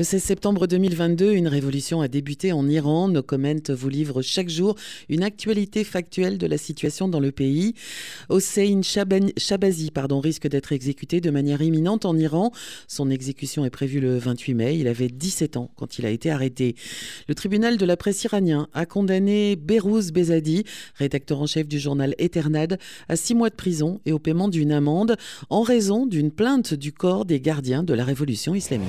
Le 16 septembre 2022, une révolution a débuté en Iran. Nos comments vous livrent chaque jour une actualité factuelle de la situation dans le pays. Hossein Shabazi pardon, risque d'être exécuté de manière imminente en Iran. Son exécution est prévue le 28 mai. Il avait 17 ans quand il a été arrêté. Le tribunal de la presse iranien a condamné Behrouz Bezadi, rédacteur en chef du journal Eternad, à six mois de prison et au paiement d'une amende en raison d'une plainte du corps des gardiens de la révolution islamique.